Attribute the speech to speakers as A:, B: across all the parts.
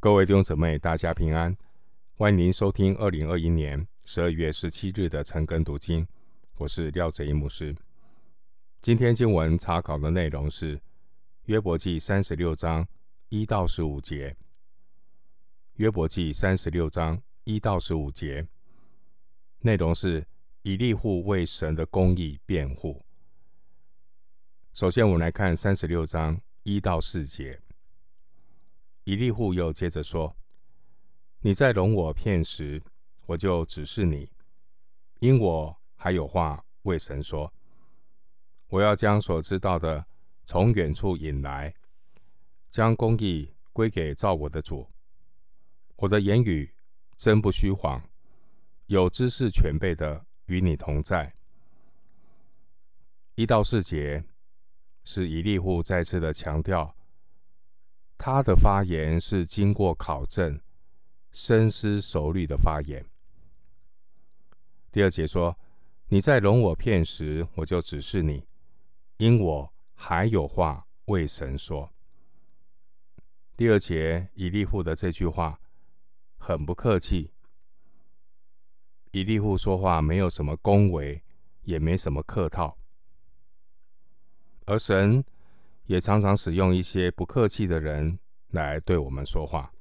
A: 各位弟兄姊妹，大家平安！欢迎您收听二零二一年十二月十七日的晨更读经。我是廖哲一牧师。今天经文查考的内容是约伯记三十六章一到十五节。约伯记三十六章一到十五节内容是以利户为神的公义辩护。首先，我们来看三十六章一到四节。以利户又接着说：“你在容我片时，我就指示你，因我还有话为神说。我要将所知道的从远处引来，将公义归给造我的主。我的言语真不虚谎，有知识全备的与你同在。”一到四节是以利户再次的强调。他的发言是经过考证、深思熟虑的发言。第二节说：“你在容我片时，我就指示你，因我还有话为神说。”第二节以利户的这句话很不客气。以利户说话没有什么恭维，也没什么客套，而神。也常常使用一些不客气的人来对我们说话，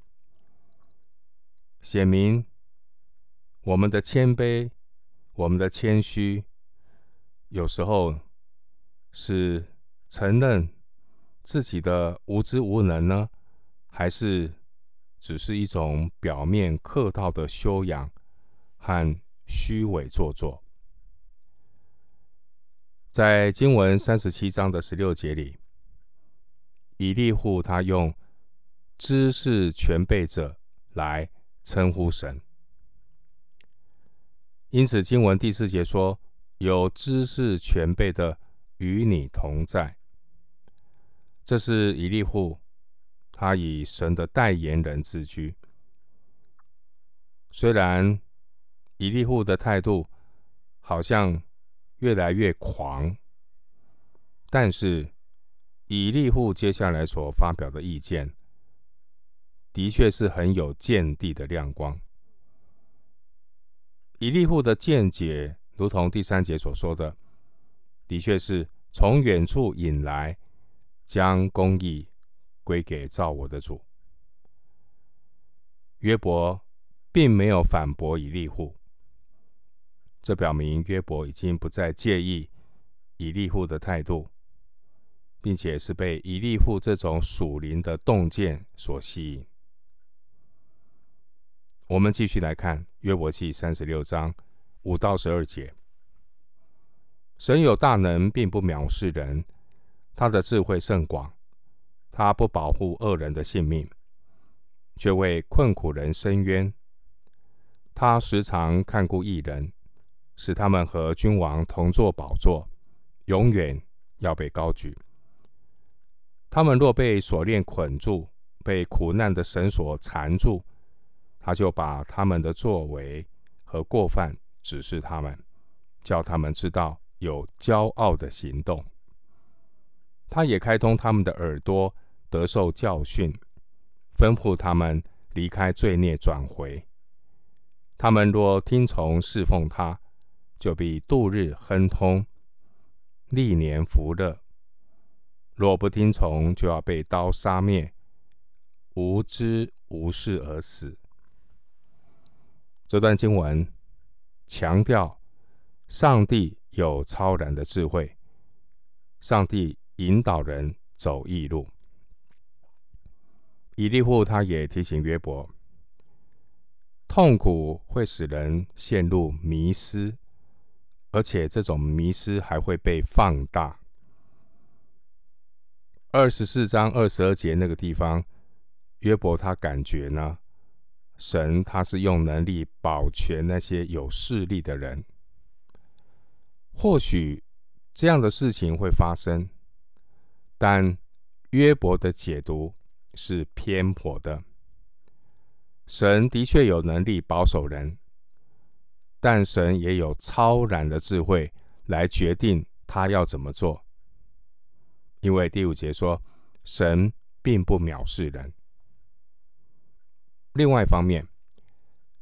A: 显明我们的谦卑、我们的谦虚，有时候是承认自己的无知无能呢，还是只是一种表面客套的修养和虚伪做作？在经文三十七章的十六节里。以利户他用知识全备者来称呼神，因此经文第四节说：“有知识全备的与你同在。”这是以利户他以神的代言人自居。虽然以利户的态度好像越来越狂，但是。以利户接下来所发表的意见，的确是很有见地的亮光。以利户的见解，如同第三节所说的，的确是从远处引来，将公义归给造我的主。约伯并没有反驳以利户，这表明约伯已经不再介意以利户的态度。并且是被以利户这种属灵的洞见所吸引。我们继续来看约伯记三十六章五到十二节。神有大能，并不藐视人；他的智慧甚广，他不保护恶人的性命，却为困苦人伸冤。他时常看顾一人，使他们和君王同坐宝座，永远要被高举。他们若被锁链捆住，被苦难的绳索缠住，他就把他们的作为和过犯指示他们，叫他们知道有骄傲的行动。他也开通他们的耳朵，得受教训，吩咐他们离开罪孽，转回。他们若听从侍奉他，就必度日亨通，历年福乐。若不听从，就要被刀杀灭，无知无识而死。这段经文强调，上帝有超然的智慧，上帝引导人走义路。以利户他也提醒约伯，痛苦会使人陷入迷失，而且这种迷失还会被放大。二十四章二十二节那个地方，约伯他感觉呢，神他是用能力保全那些有势力的人。或许这样的事情会发生，但约伯的解读是偏颇的。神的确有能力保守人，但神也有超然的智慧来决定他要怎么做。因为第五节说，神并不藐视人。另外一方面，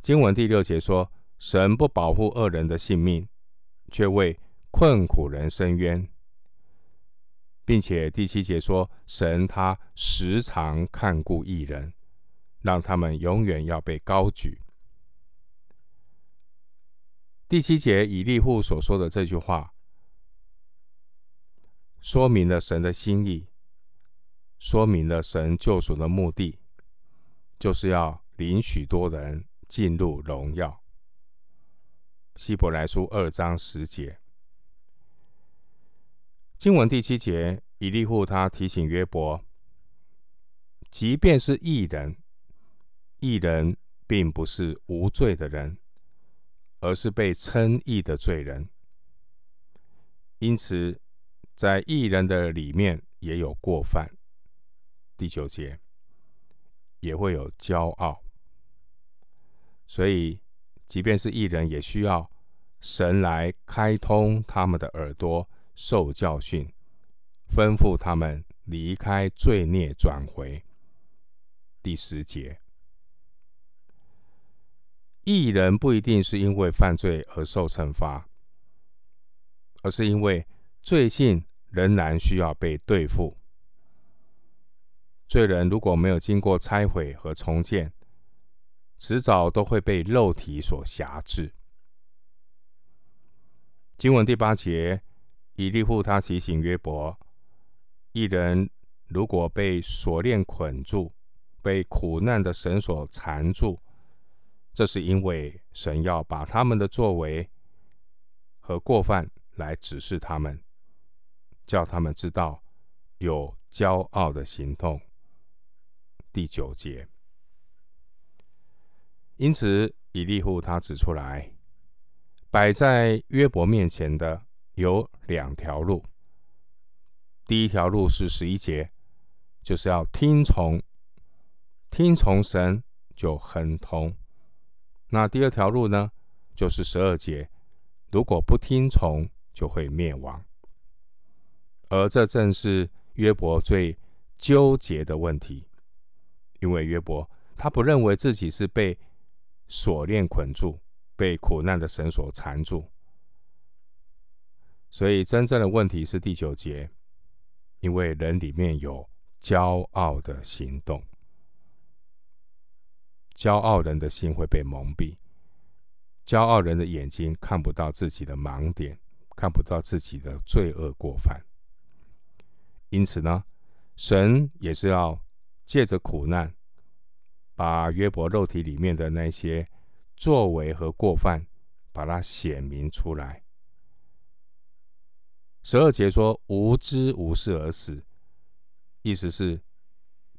A: 经文第六节说：“神不保护恶人的性命，却为困苦人伸冤。”并且第七节说：“神他时常看顾一人，让他们永远要被高举。”第七节以利户所说的这句话，说明了神的心意，说明了神救赎的目的，就是要领许多人进入荣耀。希伯来书二章十节。经文第七节，以利户他提醒约伯，即便是义人，义人并不是无罪的人，而是被称义的罪人。因此，在义人的里面也有过犯。第九节也会有骄傲，所以，即便是义人，也需要神来开通他们的耳朵。受教训，吩咐他们离开罪孽，转回。第十节，义人不一定是因为犯罪而受惩罚，而是因为罪性仍然需要被对付。罪人如果没有经过拆毁和重建，迟早都会被肉体所辖制。经文第八节。以利户他提醒约伯：一人如果被锁链捆住，被苦难的绳索缠住，这是因为神要把他们的作为和过犯来指示他们，叫他们知道有骄傲的行动。第九节。因此，以利户他指出来，摆在约伯面前的。有两条路，第一条路是十一节，就是要听从，听从神就亨通。那第二条路呢，就是十二节，如果不听从，就会灭亡。而这正是约伯最纠结的问题，因为约伯他不认为自己是被锁链捆住，被苦难的绳索缠住。所以，真正的问题是第九节，因为人里面有骄傲的行动，骄傲人的心会被蒙蔽，骄傲人的眼睛看不到自己的盲点，看不到自己的罪恶过犯。因此呢，神也是要借着苦难，把约伯肉体里面的那些作为和过犯，把它显明出来。十二节说无知无事而死，意思是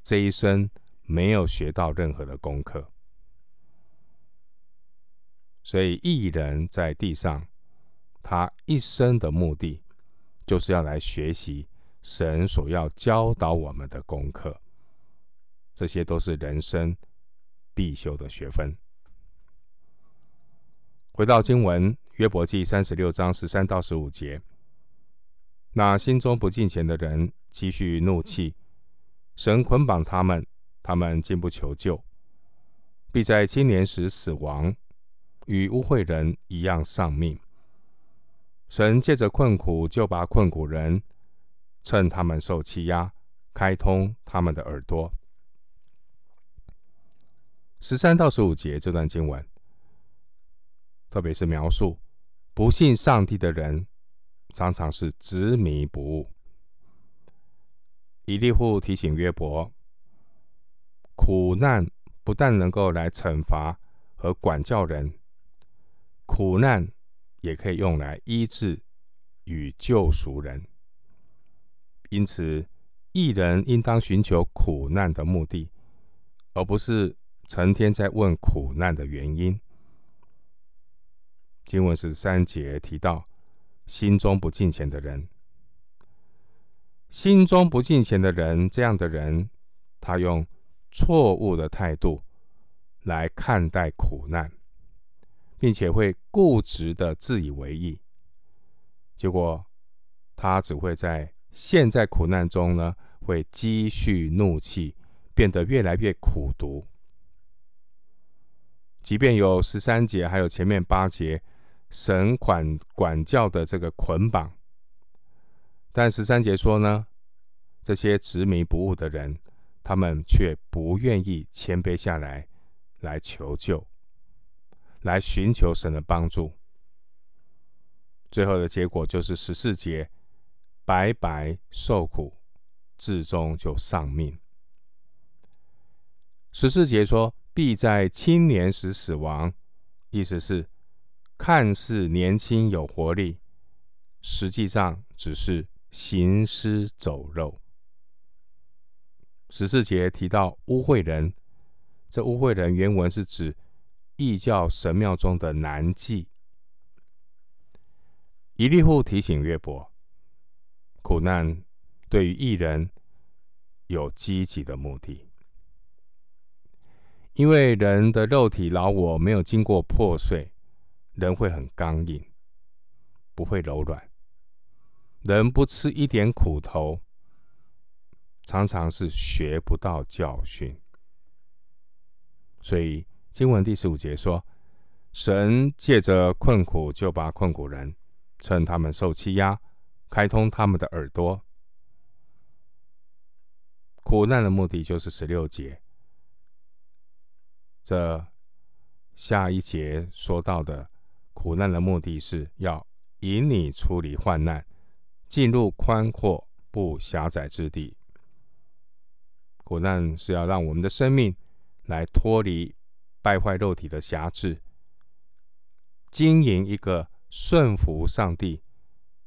A: 这一生没有学到任何的功课。所以一人在地上，他一生的目的就是要来学习神所要教导我们的功课。这些都是人生必修的学分。回到经文，约伯记三十六章十三到十五节。那心中不敬虔的人积蓄怒气，神捆绑他们，他们进不求救，必在青年时死亡，与污秽人一样丧命。神借着困苦就把困苦人，趁他们受欺压，开通他们的耳朵。十三到十五节这段经文，特别是描述不信上帝的人。常常是执迷不悟。以利户提醒约伯，苦难不但能够来惩罚和管教人，苦难也可以用来医治与救赎人。因此，义人应当寻求苦难的目的，而不是成天在问苦难的原因。经文十三节提到。心中不敬虔的人，心中不敬虔的人，这样的人，他用错误的态度来看待苦难，并且会固执的自以为意，结果他只会在陷在苦难中呢，会积蓄怒气，变得越来越苦毒。即便有十三节，还有前面八节，神管管教的这个捆绑，但十三节说呢，这些执迷不悟的人，他们却不愿意谦卑下来，来求救，来寻求神的帮助。最后的结果就是十四节，白白受苦，至终就丧命。十四节说，必在青年时死亡，意思是看似年轻有活力，实际上只是行尸走肉。十四节提到污秽人，这污秽人原文是指异教神庙中的男妓。一利户提醒约伯，苦难对于艺人有积极的目的，因为人的肉体老我没有经过破碎，人会很刚硬，不会柔软。人不吃一点苦头。常常是学不到教训，所以经文第十五节说：“神借着困苦就拔困苦人，趁他们受欺压，开通他们的耳朵。”苦难的目的就是十六节，这下一节说到的苦难的目的是要引你出离患难，进入宽阔不狭窄之地。苦难是要让我们的生命来脱离败坏肉体的辖制，经营一个顺服上帝、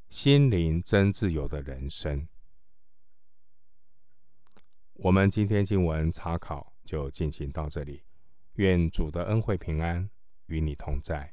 A: 心灵真自由的人生。我们今天经文查考就进行到这里，愿主的恩惠平安与你同在。